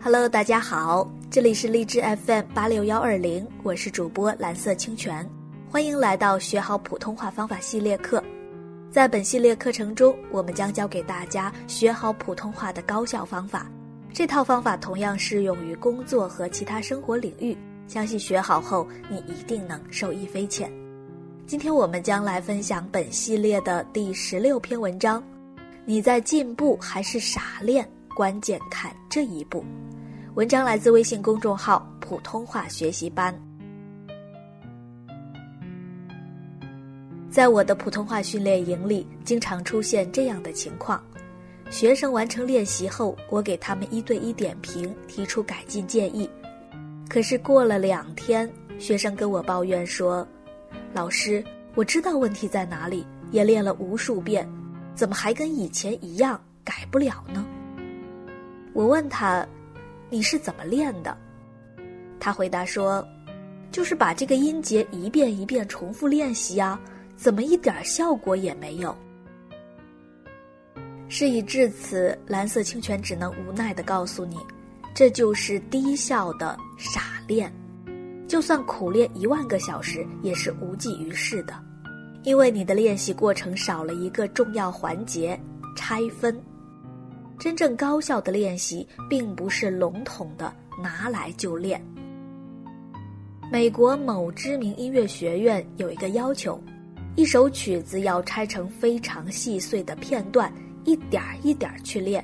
Hello，大家好，这里是荔枝 FM 八六幺二零，我是主播蓝色清泉，欢迎来到学好普通话方法系列课。在本系列课程中，我们将教给大家学好普通话的高效方法。这套方法同样适用于工作和其他生活领域，相信学好后你一定能受益匪浅。今天我们将来分享本系列的第十六篇文章。你在进步还是傻练？关键看这一步。文章来自微信公众号“普通话学习班”。在我的普通话训练营里，经常出现这样的情况：学生完成练习后，我给他们一对一点评，提出改进建议。可是过了两天，学生跟我抱怨说：“老师，我知道问题在哪里，也练了无数遍，怎么还跟以前一样改不了呢？”我问他。你是怎么练的？他回答说：“就是把这个音节一遍一遍重复练习啊，怎么一点效果也没有？”事已至此，蓝色清泉只能无奈的告诉你，这就是低效的傻练。就算苦练一万个小时，也是无济于事的，因为你的练习过程少了一个重要环节——拆分。真正高效的练习，并不是笼统的拿来就练。美国某知名音乐学院有一个要求，一首曲子要拆成非常细碎的片段，一点儿一点儿去练，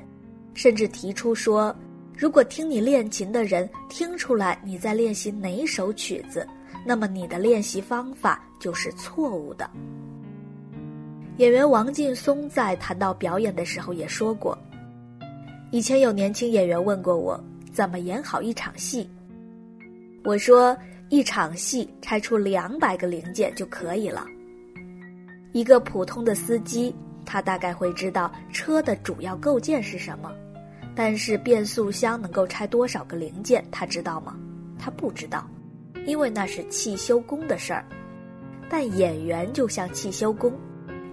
甚至提出说，如果听你练琴的人听出来你在练习哪首曲子，那么你的练习方法就是错误的。演员王劲松在谈到表演的时候也说过。以前有年轻演员问过我怎么演好一场戏，我说一场戏拆出两百个零件就可以了。一个普通的司机，他大概会知道车的主要构件是什么，但是变速箱能够拆多少个零件，他知道吗？他不知道，因为那是汽修工的事儿。但演员就像汽修工。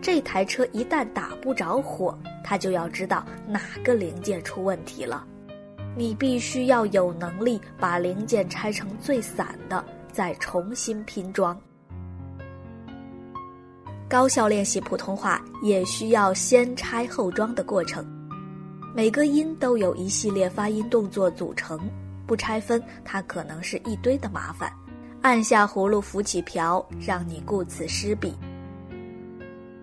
这台车一旦打不着火，他就要知道哪个零件出问题了。你必须要有能力把零件拆成最散的，再重新拼装。高效练习普通话也需要先拆后装的过程。每个音都有一系列发音动作组成，不拆分，它可能是一堆的麻烦。按下葫芦浮起瓢，让你顾此失彼。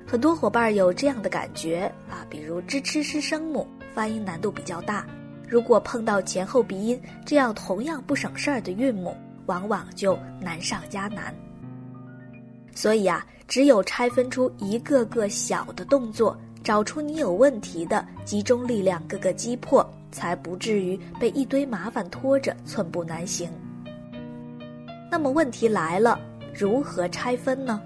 很多伙伴有这样的感觉啊，比如支吃是声母发音难度比较大，如果碰到前后鼻音这样同样不省事儿的韵母，往往就难上加难。所以啊，只有拆分出一个个小的动作，找出你有问题的，集中力量各个击破，才不至于被一堆麻烦拖着寸步难行。那么问题来了，如何拆分呢？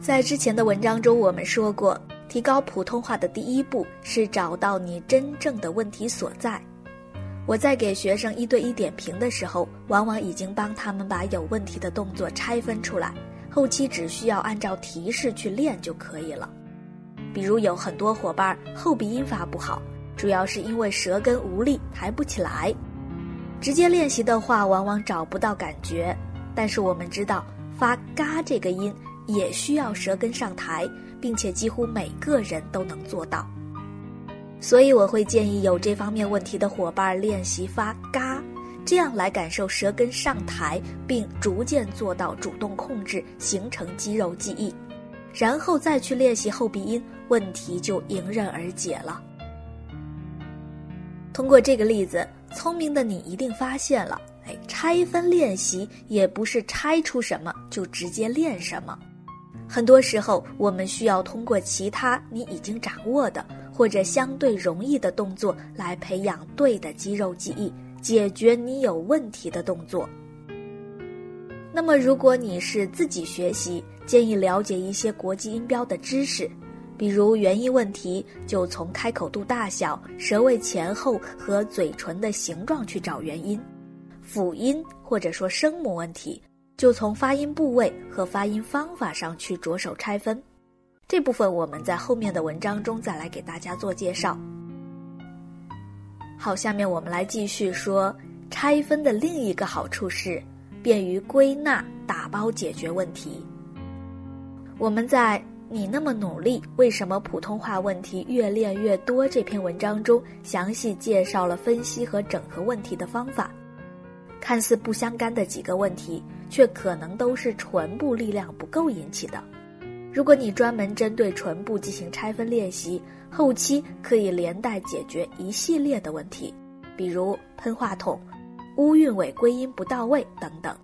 在之前的文章中，我们说过，提高普通话的第一步是找到你真正的问题所在。我在给学生一对一点评的时候，往往已经帮他们把有问题的动作拆分出来，后期只需要按照提示去练就可以了。比如有很多伙伴后鼻音发不好，主要是因为舌根无力抬不起来，直接练习的话往往找不到感觉。但是我们知道发嘎这个音。也需要舌根上抬，并且几乎每个人都能做到。所以我会建议有这方面问题的伙伴练习发嘎，这样来感受舌根上抬，并逐渐做到主动控制，形成肌肉记忆，然后再去练习后鼻音，问题就迎刃而解了。通过这个例子，聪明的你一定发现了，哎，拆分练习也不是拆出什么就直接练什么。很多时候，我们需要通过其他你已经掌握的或者相对容易的动作来培养对的肌肉记忆，解决你有问题的动作。那么，如果你是自己学习，建议了解一些国际音标的知识，比如元音问题，就从开口度大小、舌位前后和嘴唇的形状去找原因；辅音或者说声母问题。就从发音部位和发音方法上去着手拆分。这部分我们在后面的文章中再来给大家做介绍。好，下面我们来继续说拆分的另一个好处是便于归纳、打包解决问题。我们在“你那么努力，为什么普通话问题越练越多”这篇文章中，详细介绍了分析和整合问题的方法。看似不相干的几个问题，却可能都是唇部力量不够引起的。如果你专门针对唇部进行拆分练习，后期可以连带解决一系列的问题，比如喷话筒、乌韵尾归音不到位等等。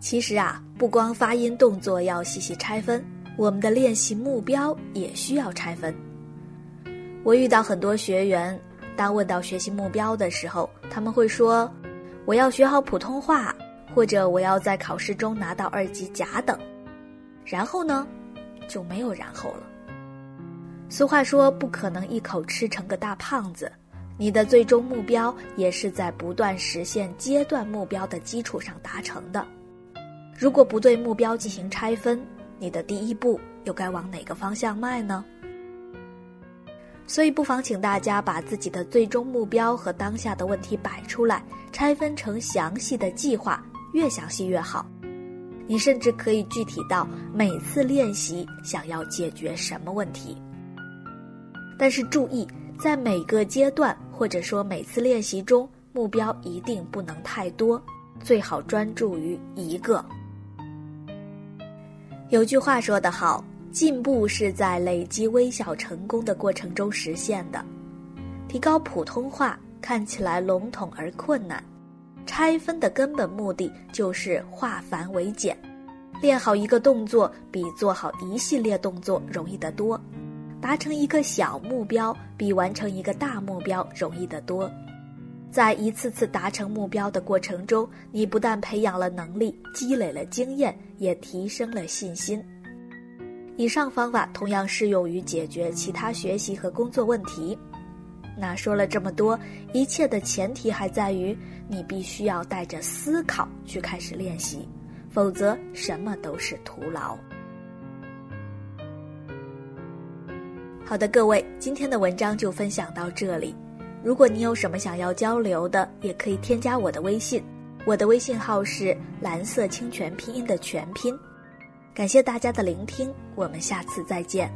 其实啊，不光发音动作要细细拆分，我们的练习目标也需要拆分。我遇到很多学员，当问到学习目标的时候，他们会说：“我要学好普通话。”或者我要在考试中拿到二级甲等，然后呢，就没有然后了。俗话说，不可能一口吃成个大胖子。你的最终目标也是在不断实现阶段目标的基础上达成的。如果不对目标进行拆分，你的第一步又该往哪个方向迈呢？所以，不妨请大家把自己的最终目标和当下的问题摆出来，拆分成详细的计划。越详细越好，你甚至可以具体到每次练习想要解决什么问题。但是注意，在每个阶段或者说每次练习中，目标一定不能太多，最好专注于一个。有句话说得好，进步是在累积微小成功的过程中实现的。提高普通话看起来笼统而困难。拆分的根本目的就是化繁为简，练好一个动作比做好一系列动作容易得多，达成一个小目标比完成一个大目标容易得多。在一次次达成目标的过程中，你不但培养了能力，积累了经验，也提升了信心。以上方法同样适用于解决其他学习和工作问题。那说了这么多，一切的前提还在于你必须要带着思考去开始练习，否则什么都是徒劳。好的，各位，今天的文章就分享到这里。如果你有什么想要交流的，也可以添加我的微信，我的微信号是蓝色清泉拼音的全拼。感谢大家的聆听，我们下次再见。